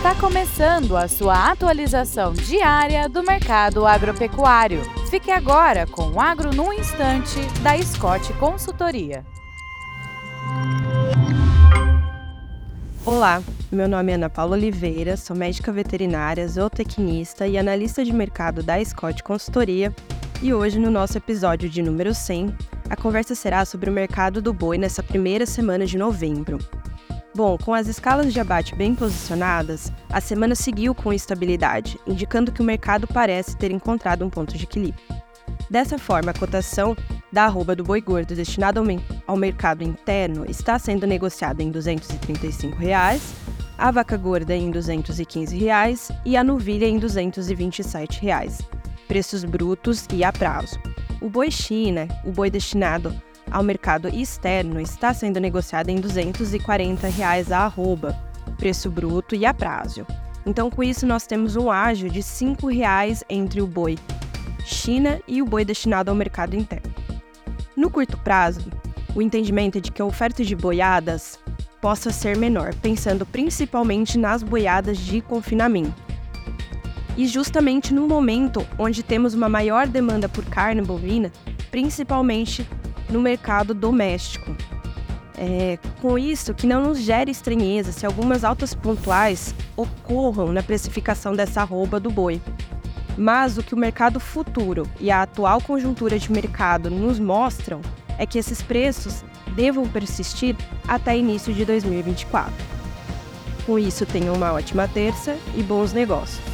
Está começando a sua atualização diária do mercado agropecuário. Fique agora com o Agro no Instante, da Scott Consultoria. Olá, meu nome é Ana Paula Oliveira, sou médica veterinária, zootecnista e analista de mercado da Scott Consultoria. E hoje, no nosso episódio de número 100, a conversa será sobre o mercado do boi nessa primeira semana de novembro. Bom, com as escalas de abate bem posicionadas, a semana seguiu com estabilidade, indicando que o mercado parece ter encontrado um ponto de equilíbrio. Dessa forma, a cotação da arroba do boi gordo destinada ao mercado interno está sendo negociada em 235 reais, a vaca gorda em 215 reais, e a novilha em 227 reais, preços brutos e a prazo. O boi China, o boi destinado ao mercado externo está sendo negociada em 240 reais a arroba, preço bruto e a prazo. Então, com isso, nós temos um ágio de 5 reais entre o boi China e o boi destinado ao mercado interno. No curto prazo, o entendimento é de que a oferta de boiadas possa ser menor, pensando principalmente nas boiadas de confinamento. E justamente no momento onde temos uma maior demanda por carne bovina, principalmente no mercado doméstico. É, com isso, que não nos gere estranheza se algumas altas pontuais ocorram na precificação dessa arroba do boi. Mas o que o mercado futuro e a atual conjuntura de mercado nos mostram é que esses preços devam persistir até início de 2024. Com isso, tenham uma ótima terça e bons negócios.